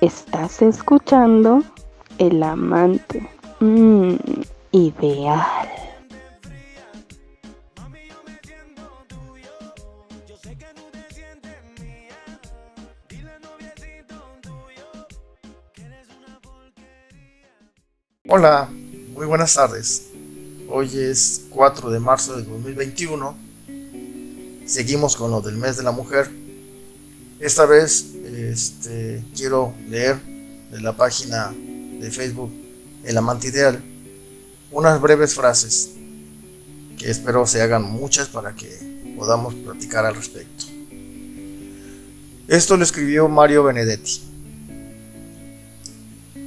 Estás escuchando El Amante. Mmm, ideal. Mami, yo me siento tuyo. Yo sé que no te sientes mía. Dile noviecito tuyo que eres una porquería. Hola, muy buenas tardes. Hoy es 4 de marzo de 2021. Seguimos con lo del mes de la mujer. Esta vez este, quiero leer de la página de Facebook El Amante Ideal unas breves frases que espero se hagan muchas para que podamos platicar al respecto. Esto lo escribió Mario Benedetti.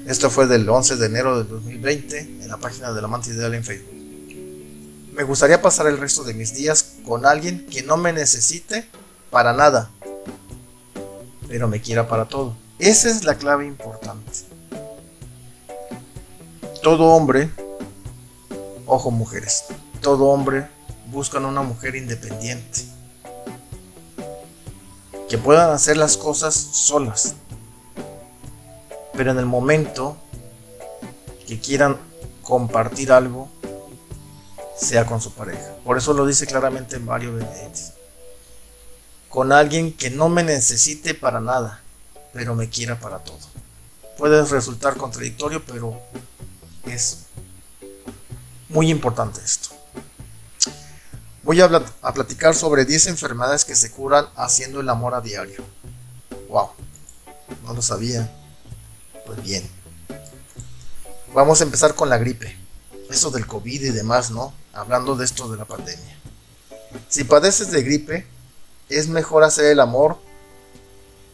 Esto fue del 11 de enero del 2020 en la página del Amante Ideal en Facebook. Me gustaría pasar el resto de mis días con alguien que no me necesite para nada, pero me quiera para todo. Esa es la clave importante. Todo hombre, ojo mujeres, todo hombre busca una mujer independiente, que puedan hacer las cosas solas, pero en el momento que quieran compartir algo, sea con su pareja. Por eso lo dice claramente Mario Benedetti. Con alguien que no me necesite para nada, pero me quiera para todo. Puede resultar contradictorio, pero es muy importante esto. Voy a, a platicar sobre 10 enfermedades que se curan haciendo el amor a diario. Wow, no lo sabía. Pues bien. Vamos a empezar con la gripe. Eso del COVID y demás, ¿no? Hablando de esto de la pandemia. Si padeces de gripe, es mejor hacer el amor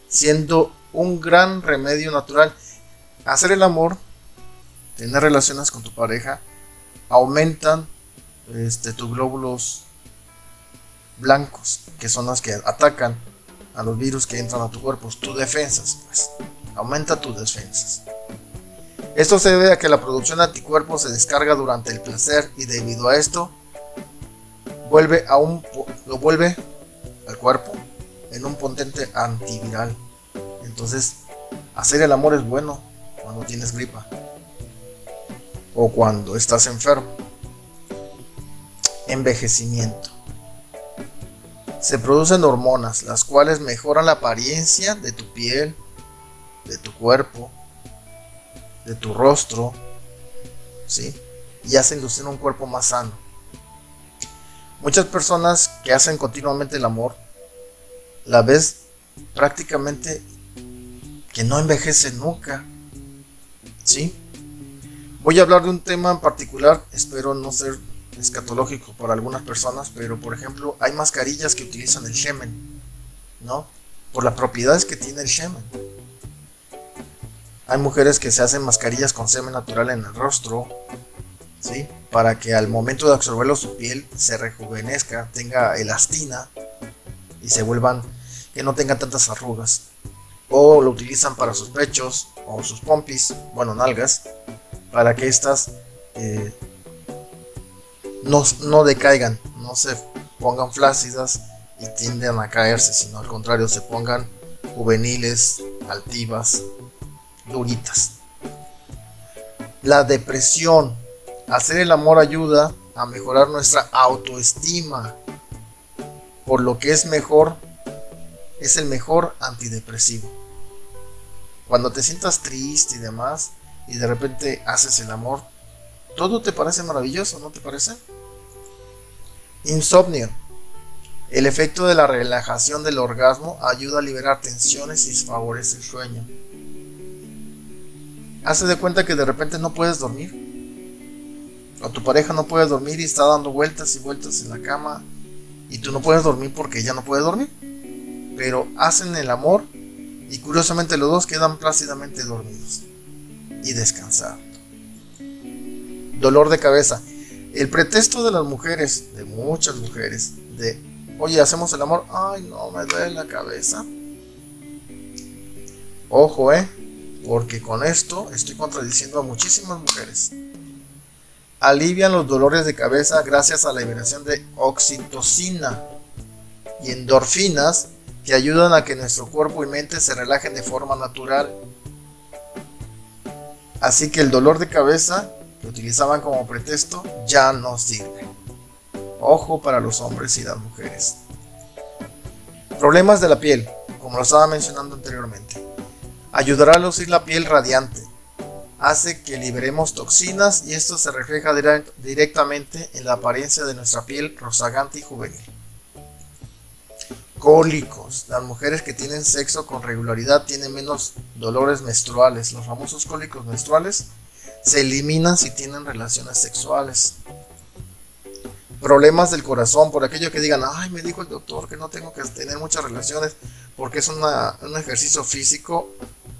siendo un gran remedio natural. Hacer el amor, tener relaciones con tu pareja, aumentan este, tus glóbulos blancos, que son los que atacan a los virus que entran a tu cuerpo, tus defensas, pues. Aumenta tus defensas. Esto se debe a que la producción de anticuerpos se descarga durante el placer y debido a esto vuelve a un lo vuelve al cuerpo en un potente antiviral. Entonces, hacer el amor es bueno cuando tienes gripa o cuando estás enfermo. Envejecimiento. Se producen hormonas, las cuales mejoran la apariencia de tu piel, de tu cuerpo, de tu rostro, ¿sí? Y hacen lucir un cuerpo más sano. Muchas personas que hacen continuamente el amor, la ves prácticamente que no envejece nunca, ¿sí? Voy a hablar de un tema en particular, espero no ser escatológico para algunas personas, pero por ejemplo, hay mascarillas que utilizan el shemen, ¿no? Por las propiedades que tiene el shemen. Hay mujeres que se hacen mascarillas con semen natural en el rostro, ¿sí? Para que al momento de absorberlo su piel se rejuvenezca, tenga elastina y se vuelvan, que no tengan tantas arrugas. O lo utilizan para sus pechos o sus pompis, bueno, nalgas, para que estas eh, no, no decaigan, no se pongan flácidas y tienden a caerse, sino al contrario, se pongan juveniles, altivas, duritas. La depresión. Hacer el amor ayuda a mejorar nuestra autoestima. Por lo que es mejor, es el mejor antidepresivo. Cuando te sientas triste y demás, y de repente haces el amor, todo te parece maravilloso, ¿no te parece? Insomnio. El efecto de la relajación del orgasmo ayuda a liberar tensiones y favorece el sueño. Hace de cuenta que de repente no puedes dormir. O tu pareja no puede dormir y está dando vueltas y vueltas en la cama. Y tú no puedes dormir porque ella no puede dormir. Pero hacen el amor y curiosamente los dos quedan plácidamente dormidos y descansando. Dolor de cabeza. El pretexto de las mujeres, de muchas mujeres, de, oye, hacemos el amor, ay, no, me duele la cabeza. Ojo, eh, porque con esto estoy contradiciendo a muchísimas mujeres. Alivian los dolores de cabeza gracias a la liberación de oxitocina. y endorfinas que ayudan a que nuestro cuerpo y mente se relajen de forma natural. Así que el dolor de cabeza que utilizaban como pretexto ya no sirve. Ojo para los hombres y las mujeres. Problemas de la piel, como lo estaba mencionando anteriormente. Ayudará a lucir la piel radiante. Hace que liberemos toxinas y esto se refleja directamente en la apariencia de nuestra piel rozagante y juvenil. Cólicos. Las mujeres que tienen sexo con regularidad tienen menos dolores menstruales. Los famosos cólicos menstruales se eliminan si tienen relaciones sexuales. Problemas del corazón, por aquello que digan, ay, me dijo el doctor que no tengo que tener muchas relaciones porque es un ejercicio físico.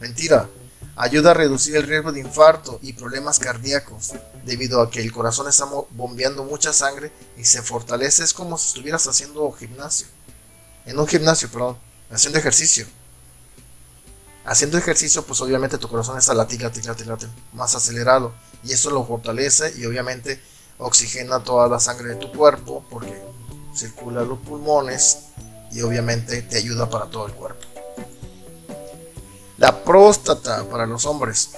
Mentira, ayuda a reducir el riesgo de infarto y problemas cardíacos, debido a que el corazón está bombeando mucha sangre y se fortalece. Es como si estuvieras haciendo gimnasio. En un gimnasio, perdón, haciendo ejercicio. Haciendo ejercicio, pues obviamente tu corazón está latir, más acelerado. Y eso lo fortalece y obviamente oxigena toda la sangre de tu cuerpo porque circula los pulmones y obviamente te ayuda para todo el cuerpo. La próstata para los hombres.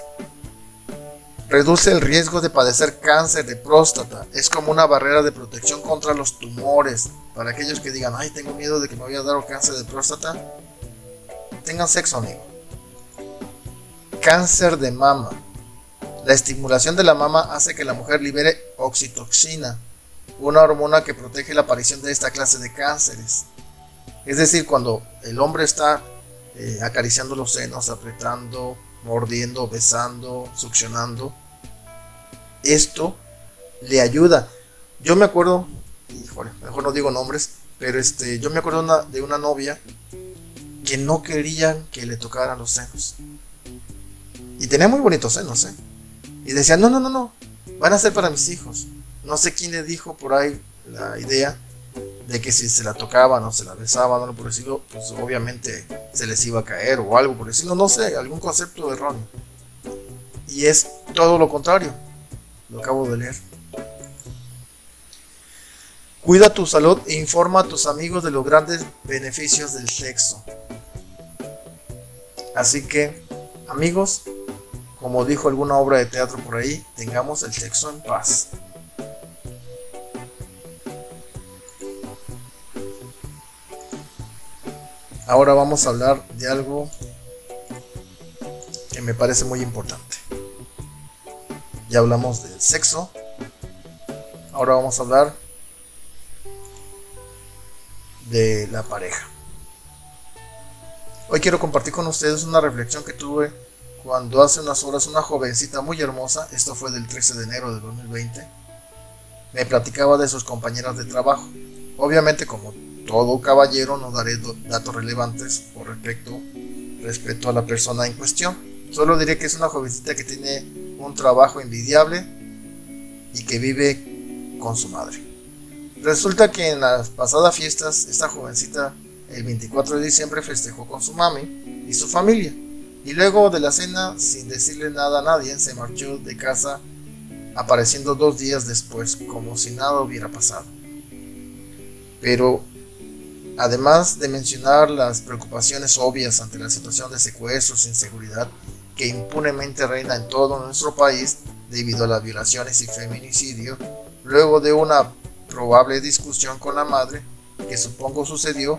Reduce el riesgo de padecer cáncer de próstata. Es como una barrera de protección contra los tumores. Para aquellos que digan, ay, tengo miedo de que me vaya a dar cáncer de próstata. Tengan sexo, amigo cáncer de mama. La estimulación de la mama hace que la mujer libere oxitoxina, una hormona que protege la aparición de esta clase de cánceres. Es decir, cuando el hombre está eh, acariciando los senos, apretando, mordiendo, besando, succionando, esto le ayuda. Yo me acuerdo, híjole, mejor no digo nombres, pero este, yo me acuerdo de una novia que no querían que le tocaran los senos. Y tenía muy bonitos senos, ¿eh? Y decía, no, no, no, no, van a ser para mis hijos. No sé quién le dijo por ahí la idea de que si se la tocaban o se la besaban o por decirlo, pues obviamente se les iba a caer o algo por decirlo, no sé, algún concepto erróneo. Y es todo lo contrario, lo acabo de leer. Cuida tu salud e informa a tus amigos de los grandes beneficios del sexo. Así que, amigos, como dijo alguna obra de teatro por ahí, tengamos el sexo en paz. Ahora vamos a hablar de algo que me parece muy importante. Ya hablamos del sexo. Ahora vamos a hablar de la pareja. Hoy quiero compartir con ustedes una reflexión que tuve cuando hace unas horas una jovencita muy hermosa, esto fue del 13 de enero de 2020, me platicaba de sus compañeras de trabajo. Obviamente como todo caballero no daré datos relevantes respecto, respecto a la persona en cuestión. Solo diré que es una jovencita que tiene un trabajo envidiable y que vive con su madre. Resulta que en las pasadas fiestas esta jovencita el 24 de diciembre festejó con su mami y su familia. Y luego de la cena, sin decirle nada a nadie, se marchó de casa, apareciendo dos días después, como si nada hubiera pasado. Pero, además de mencionar las preocupaciones obvias ante la situación de secuestros e inseguridad que impunemente reina en todo nuestro país debido a las violaciones y feminicidio, luego de una probable discusión con la madre, que supongo sucedió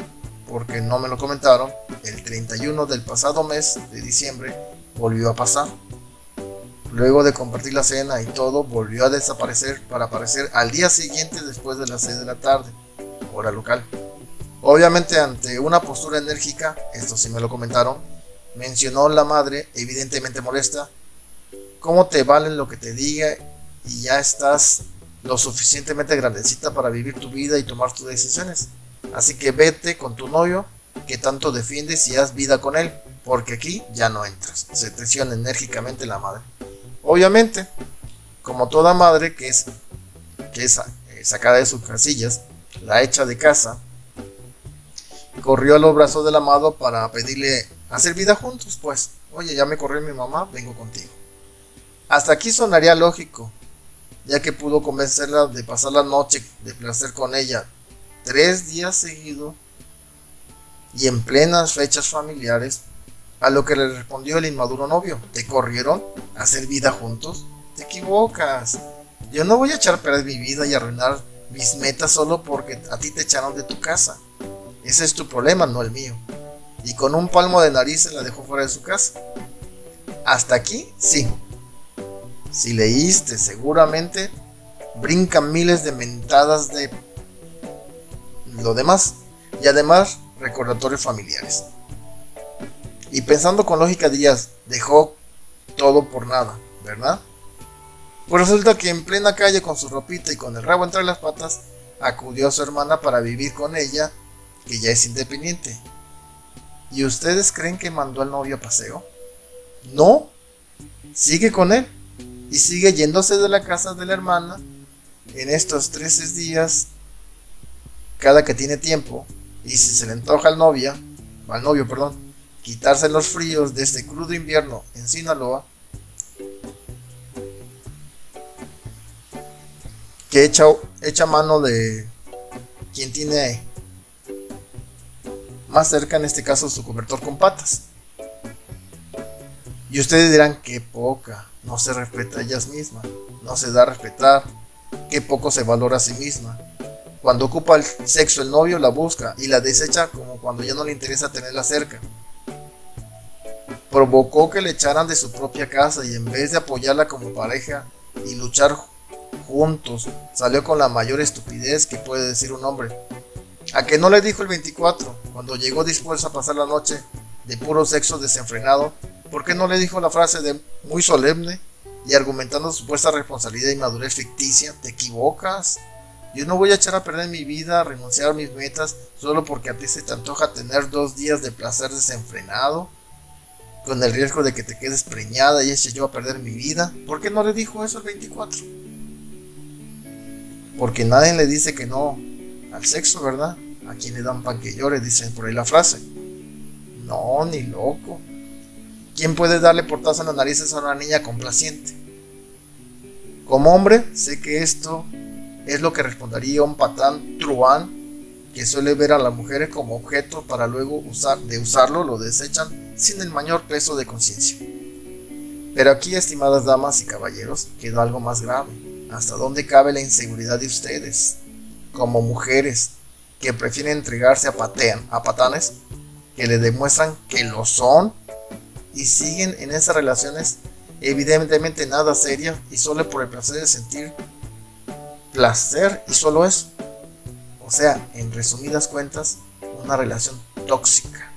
porque no me lo comentaron, el 31 del pasado mes de diciembre volvió a pasar. Luego de compartir la cena y todo, volvió a desaparecer para aparecer al día siguiente después de las 6 de la tarde, hora local. Obviamente ante una postura enérgica, esto sí me lo comentaron, mencionó la madre, evidentemente molesta, ¿cómo te valen lo que te diga y ya estás lo suficientemente grandecita para vivir tu vida y tomar tus decisiones? Así que vete con tu novio que tanto defiendes y haz vida con él, porque aquí ya no entras. Se tensiona enérgicamente la madre. Obviamente, como toda madre que es, que es eh, sacada de sus casillas, la hecha de casa, corrió a los brazos del amado para pedirle hacer vida juntos, pues. Oye, ya me corrió mi mamá, vengo contigo. Hasta aquí sonaría lógico, ya que pudo convencerla de pasar la noche de placer con ella tres días seguidos y en plenas fechas familiares, a lo que le respondió el inmaduro novio, ¿te corrieron a hacer vida juntos? Te equivocas. Yo no voy a echar a mi vida y arruinar mis metas solo porque a ti te echaron de tu casa. Ese es tu problema, no el mío. Y con un palmo de nariz se la dejó fuera de su casa. Hasta aquí, sí. Si leíste, seguramente brincan miles de mentadas de lo demás. Y además, recordatorios familiares. Y pensando con lógica dirías, dejó todo por nada, ¿verdad? Pues resulta que en plena calle con su ropita y con el rabo entre las patas, acudió a su hermana para vivir con ella, que ya es independiente. ¿Y ustedes creen que mandó al novio a paseo? No, sigue con él y sigue yéndose de la casa de la hermana en estos 13 días cada que tiene tiempo y si se le antoja al novia, al novio, perdón, quitarse los fríos de este crudo invierno en Sinaloa, que echa, echa mano de quien tiene más cerca, en este caso, su cobertor con patas. Y ustedes dirán, qué poca, no se respeta a ellas mismas, no se da a respetar, qué poco se valora a sí misma. Cuando ocupa el sexo el novio la busca y la desecha como cuando ya no le interesa tenerla cerca. Provocó que le echaran de su propia casa y en vez de apoyarla como pareja y luchar juntos, salió con la mayor estupidez que puede decir un hombre. A que no le dijo el 24, cuando llegó dispuesto a pasar la noche de puro sexo desenfrenado, ¿por qué no le dijo la frase de muy solemne y argumentando supuesta responsabilidad y madurez ficticia? Te equivocas. Yo no voy a echar a perder mi vida, renunciar a mis metas, solo porque a ti se te antoja tener dos días de placer desenfrenado, con el riesgo de que te quedes preñada y eche yo a perder mi vida. ¿Por qué no le dijo eso el 24? Porque nadie le dice que no al sexo, ¿verdad? A quien le dan pan que llore, dicen por ahí la frase. No, ni loco. ¿Quién puede darle portazo en las narices a una niña complaciente? Como hombre, sé que esto es lo que respondería un patán truán que suele ver a las mujeres como objeto para luego usar, de usarlo lo desechan sin el mayor peso de conciencia. Pero aquí, estimadas damas y caballeros, queda algo más grave. ¿Hasta dónde cabe la inseguridad de ustedes, como mujeres, que prefieren entregarse a, patean, a patanes que le demuestran que lo son y siguen en esas relaciones evidentemente nada serias y solo por el placer de sentir placer y solo eso. O sea, en resumidas cuentas, una relación tóxica.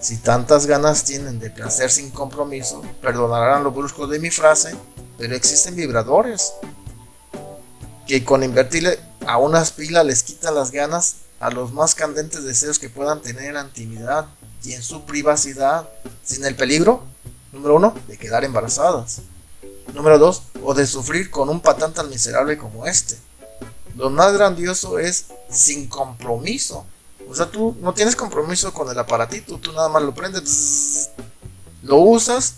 Si tantas ganas tienen de placer sin compromiso, perdonarán lo brusco de mi frase, pero existen vibradores que con invertirle a unas pilas les quitan las ganas a los más candentes deseos que puedan tener en la intimidad y en su privacidad, sin el peligro, número uno, de quedar embarazadas. Número 2. O de sufrir con un patán tan miserable como este. Lo más grandioso es sin compromiso. O sea, tú no tienes compromiso con el aparatito, tú nada más lo prendes, lo usas,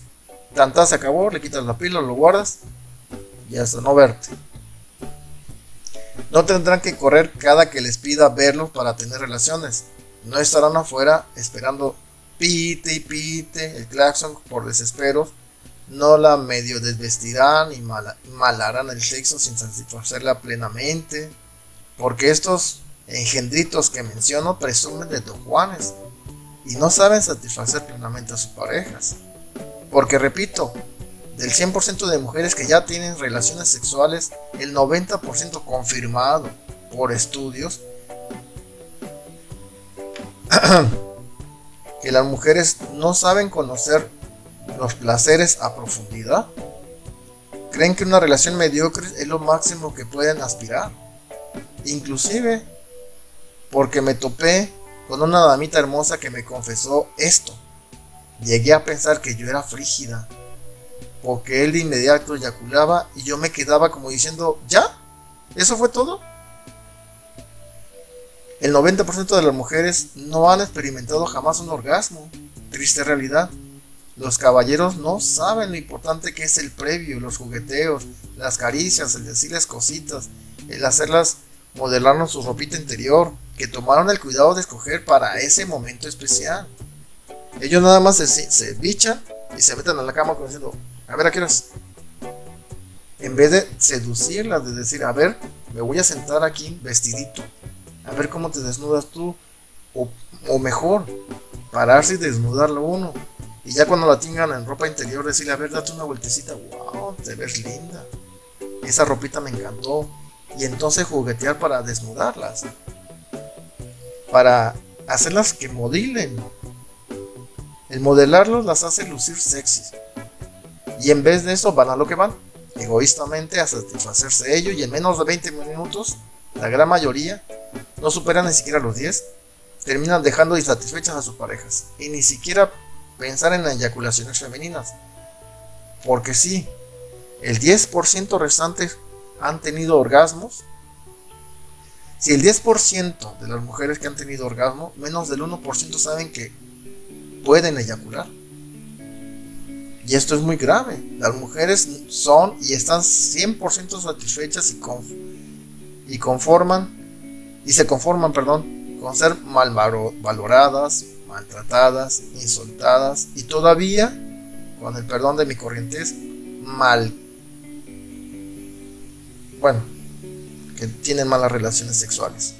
tanta se acabó, le quitas la pila, lo guardas y hasta no verte. No tendrán que correr cada que les pida verlos para tener relaciones. No estarán afuera esperando pite y pite el claxon por desespero no la medio desvestirán y malarán el sexo sin satisfacerla plenamente, porque estos engendritos que menciono presumen de don Juanes y no saben satisfacer plenamente a sus parejas. Porque repito, del 100% de mujeres que ya tienen relaciones sexuales, el 90% confirmado por estudios, que las mujeres no saben conocer los placeres a profundidad. Creen que una relación mediocre es lo máximo que pueden aspirar. Inclusive porque me topé con una damita hermosa que me confesó esto. Llegué a pensar que yo era frígida, porque él de inmediato eyaculaba y yo me quedaba como diciendo, ¿ya? ¿Eso fue todo? El 90% de las mujeres no han experimentado jamás un orgasmo. Triste realidad. Los caballeros no saben lo importante que es el previo, los jugueteos, las caricias, el decirles cositas, el hacerlas modelarnos su ropita interior, que tomaron el cuidado de escoger para ese momento especial. Ellos nada más se, se bichan y se meten en la cama diciendo, a ver a. En vez de seducirlas, de decir, a ver, me voy a sentar aquí vestidito, a ver cómo te desnudas tú, o, o mejor, pararse y desnudarlo uno. Y ya cuando la tengan en ropa interior, decirle, a ver, date una vueltecita, wow, te ves linda. Esa ropita me encantó. Y entonces juguetear para desnudarlas. Para hacerlas que modilen. El modelarlos las hace lucir sexys. Y en vez de eso van a lo que van, egoístamente a satisfacerse ellos y en menos de 20 minutos, la gran mayoría, no superan ni siquiera los 10, terminan dejando insatisfechas a sus parejas. Y ni siquiera pensar en eyaculaciones femeninas. Porque sí, el 10% restante han tenido orgasmos. Si el 10% de las mujeres que han tenido orgasmo, menos del 1% saben que pueden eyacular. Y esto es muy grave. Las mujeres son y están 100% satisfechas y, y conforman y se conforman, perdón, con ser mal valoradas, maltratadas, insultadas y todavía, con el perdón de mi corrientes, mal. Bueno, que tienen malas relaciones sexuales.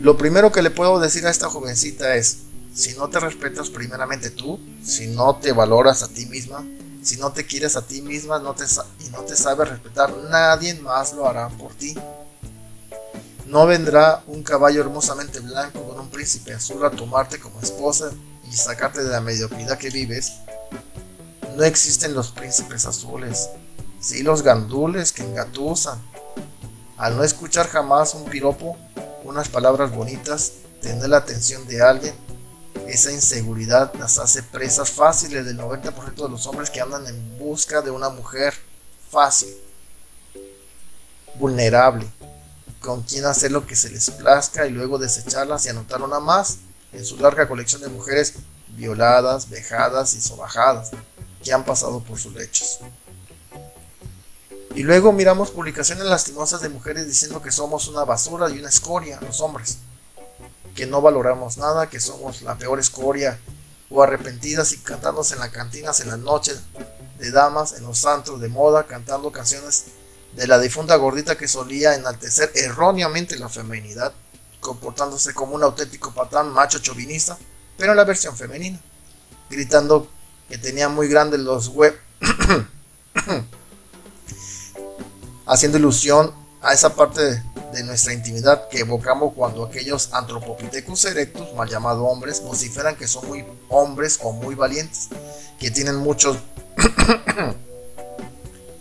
Lo primero que le puedo decir a esta jovencita es, si no te respetas primeramente tú, si no te valoras a ti misma, si no te quieres a ti misma no te, y no te sabes respetar, nadie más lo hará por ti. No vendrá un caballo hermosamente blanco con un príncipe azul a tomarte como esposa y sacarte de la mediocridad que vives. No existen los príncipes azules, sí los gandules que engatusan. Al no escuchar jamás un piropo, unas palabras bonitas, tener la atención de alguien, esa inseguridad las hace presas fáciles del 90% de los hombres que andan en busca de una mujer fácil, vulnerable, con quien hacer lo que se les plazca y luego desecharlas y anotar una más en su larga colección de mujeres violadas, vejadas y sobajadas que han pasado por sus lechos. Y luego miramos publicaciones lastimosas de mujeres diciendo que somos una basura y una escoria, los hombres que no valoramos nada, que somos la peor escoria, o arrepentidas y cantándose en las cantinas en las noches de damas, en los santos de moda, cantando canciones de la difunta gordita que solía enaltecer erróneamente la feminidad, comportándose como un auténtico patán macho chauvinista, pero en la versión femenina, gritando que tenía muy grandes los web, haciendo ilusión a esa parte de de nuestra intimidad que evocamos cuando aquellos antropopithecus erectus, mal llamados hombres, vociferan que son muy hombres o muy valientes, que tienen muchos...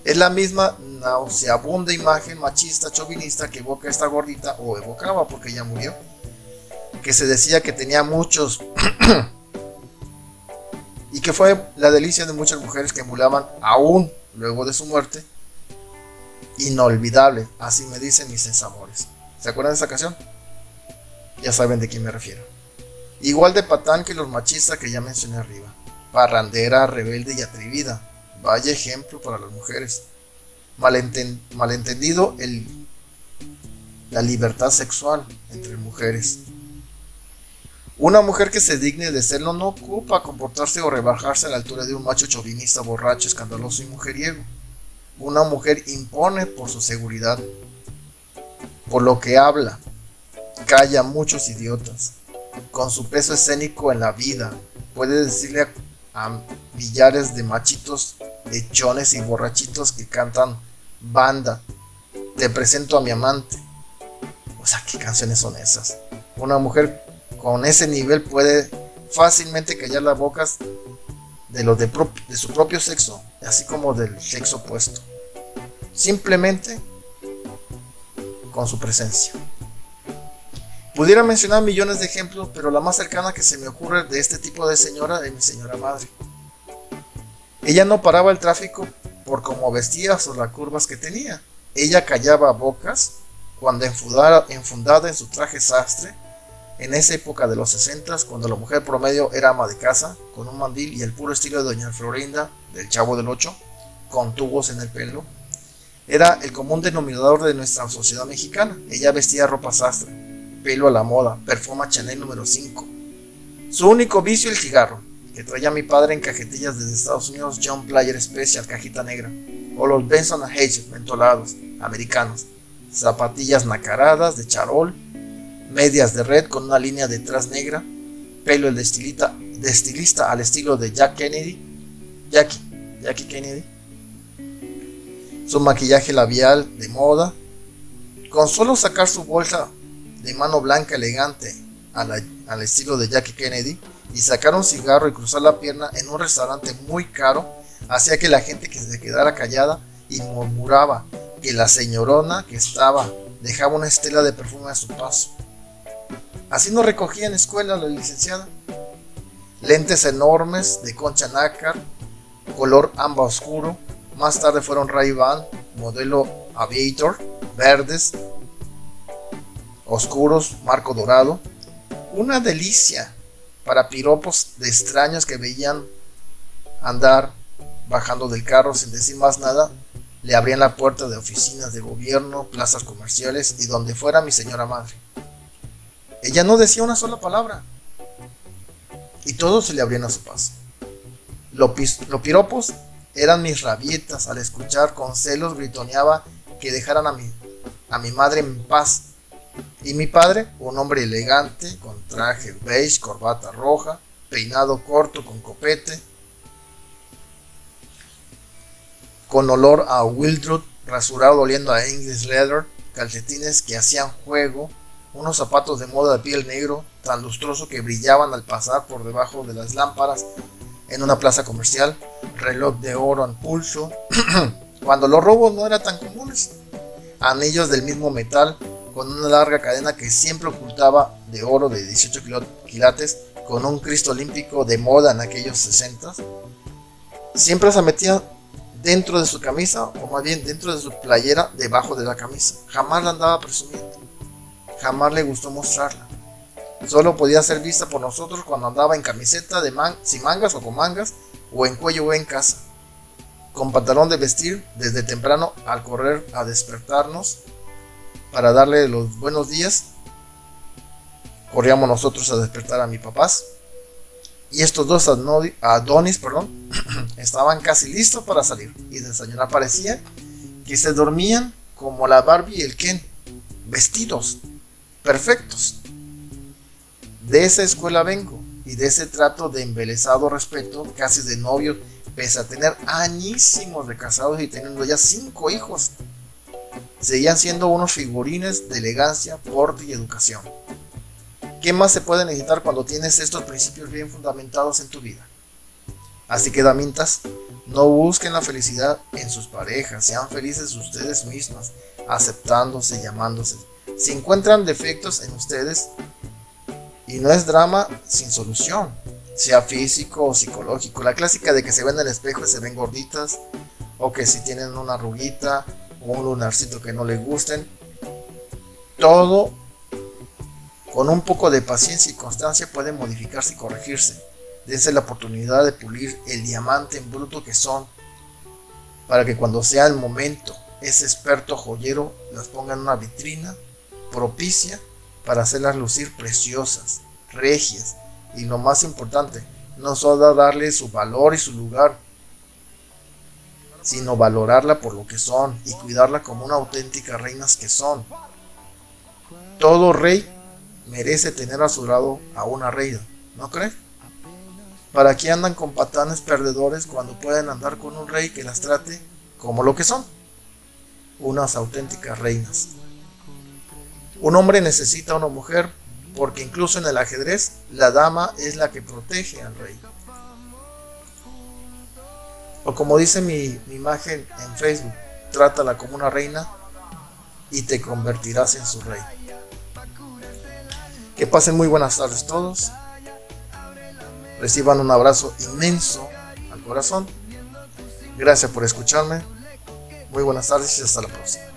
es la misma nauseabunda imagen machista, chauvinista que evoca esta gordita, o evocaba porque ya murió, que se decía que tenía muchos... y que fue la delicia de muchas mujeres que emulaban aún luego de su muerte inolvidable, así me dicen mis sensamores. ¿Se acuerdan de esa canción? Ya saben de quién me refiero. Igual de patán que los machistas que ya mencioné arriba. Parrandera, rebelde y atrevida. Vaya ejemplo para las mujeres. malentendido el, la libertad sexual entre mujeres. Una mujer que se digne de serlo no ocupa comportarse o rebajarse a la altura de un macho chauvinista, borracho, escandaloso y mujeriego. Una mujer impone por su seguridad, por lo que habla, calla a muchos idiotas. Con su peso escénico en la vida, puede decirle a, millares de machitos, lechones y borrachitos que cantan banda, te presento a mi amante. O sea, ¿qué canciones son esas? Una mujer con ese nivel puede fácilmente callar las bocas de los de, de su propio sexo, así como del sexo opuesto. Simplemente con su presencia. Pudiera mencionar millones de ejemplos, pero la más cercana que se me ocurre de este tipo de señora es mi señora madre. Ella no paraba el tráfico por cómo vestía o las curvas que tenía. Ella callaba bocas cuando enfundada, enfundada en su traje sastre en esa época de los 60, cuando la mujer promedio era ama de casa, con un mandil y el puro estilo de Doña Florinda, del Chavo del Ocho, con tubos en el pelo, era el común denominador de nuestra sociedad mexicana. Ella vestía ropa sastre, pelo a la moda, perfuma Chanel número 5. Su único vicio el cigarro, que traía mi padre en cajetillas desde Estados Unidos John Player Special, cajita negra, o los Benson Hedges mentolados, americanos, zapatillas nacaradas de charol, medias de red con una línea detrás negra, pelo el de estilista, de estilista al estilo de Jack Kennedy, Jackie, Jackie Kennedy, su maquillaje labial de moda, con solo sacar su bolsa de mano blanca elegante al estilo de Jackie Kennedy y sacar un cigarro y cruzar la pierna en un restaurante muy caro, hacía que la gente que se quedara callada y murmuraba que la señorona que estaba dejaba una estela de perfume a su paso. Así nos recogía en escuela la licenciada. Lentes enormes de concha nácar, color amba oscuro. Más tarde fueron Ray-Ban, modelo Aviator, verdes, oscuros, marco dorado. Una delicia para piropos de extraños que veían andar bajando del carro sin decir más nada. Le abrían la puerta de oficinas de gobierno, plazas comerciales y donde fuera mi señora madre. Ella no decía una sola palabra. Y todos se le abrían a su paso. Los, piropos eran mis rabietas. Al escuchar con celos gritoneaba que dejaran a mi, a mi madre en paz. Y mi padre, un hombre elegante, con traje beige, corbata roja, peinado corto con copete, con olor a Wildroot, rasurado oliendo a English leather, calcetines que hacían juego unos zapatos de moda de piel negro tan lustroso que brillaban al pasar por debajo de las lámparas en una plaza comercial, reloj de oro en pulso, cuando los robos no eran tan comunes, anillos del mismo metal con una larga cadena que siempre ocultaba de oro de 18 quilates con un Cristo olímpico de moda en aquellos 60, siempre se metía dentro de su camisa o más bien dentro de su playera debajo de la camisa, jamás la andaba presumiendo. Jamás le gustó mostrarla. Solo podía ser vista por nosotros cuando andaba en camiseta de sin mangas o con mangas, o en cuello o en casa, con pantalón de vestir desde temprano al correr a despertarnos para darle los buenos días. Corríamos nosotros a despertar a mi papás. Y estos dos Adonis perdón, estaban casi listos para salir. Y desayunar parecía que se dormían como la Barbie y el Ken, vestidos perfectos. De esa escuela vengo y de ese trato de embelesado respeto, casi de novio, pese a tener añísimos de casados y teniendo ya cinco hijos. Seguían siendo unos figurines de elegancia, porte y educación. ¿Qué más se puede necesitar cuando tienes estos principios bien fundamentados en tu vida? Así que damintas, no busquen la felicidad en sus parejas, sean felices ustedes mismas, aceptándose, llamándose, si encuentran defectos en ustedes, y no es drama sin solución, sea físico o psicológico. La clásica de que se ven en el espejo y se ven gorditas, o que si tienen una arruguita o un lunarcito que no les gusten. Todo con un poco de paciencia y constancia puede modificarse y corregirse. Dense la oportunidad de pulir el diamante en bruto que son, para que cuando sea el momento, ese experto joyero las ponga en una vitrina propicia para hacerlas lucir preciosas, regias y lo más importante, no solo darle su valor y su lugar, sino valorarla por lo que son y cuidarla como una auténtica reinas que son. Todo rey merece tener a su lado a una reina, ¿no crees? ¿Para qué andan con patanes perdedores cuando pueden andar con un rey que las trate como lo que son? Unas auténticas reinas. Un hombre necesita a una mujer porque incluso en el ajedrez la dama es la que protege al rey. O como dice mi, imagen en Facebook, trátala como una reina y te convertirás en su rey. Que pasen muy buenas tardes todos. Reciban un abrazo inmenso al corazón. Gracias por escucharme. Muy buenas tardes y hasta la próxima.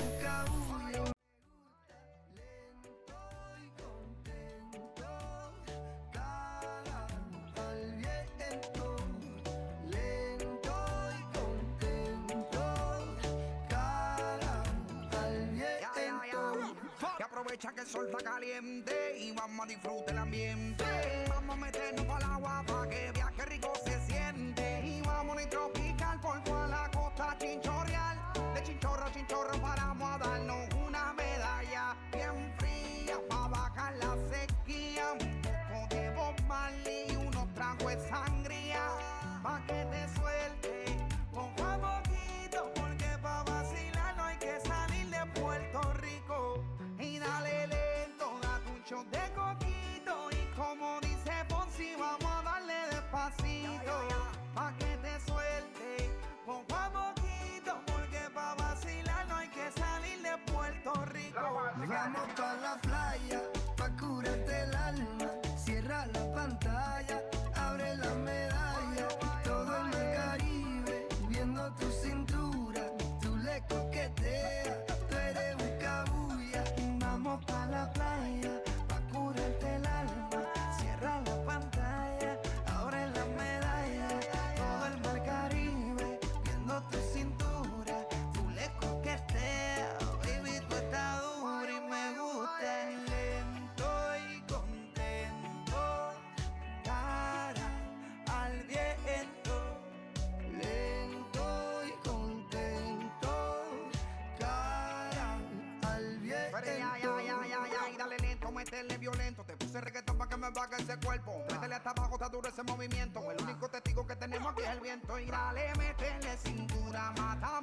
diferente. Ay, ay, ay, dale lento, métele violento. Te puse reggaetón para que me vaga ese cuerpo. Ah. Métele hasta abajo, está duro ese movimiento. El ah. único testigo que tenemos aquí es el viento. Y dale, métele cintura, mata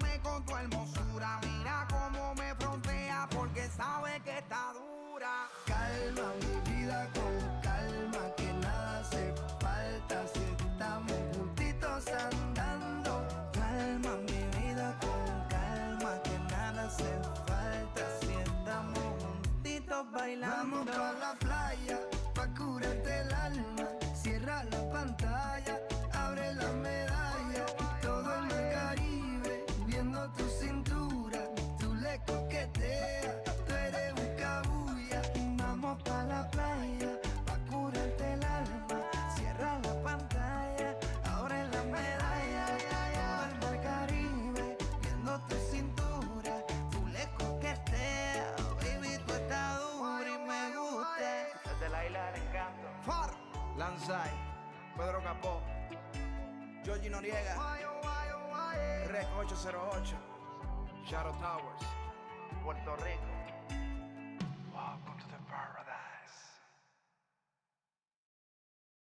Vamos pa' la playa, pa' Pedro Capó, Georgie Noriega, Rec 808, Shadow Towers, Puerto Rico.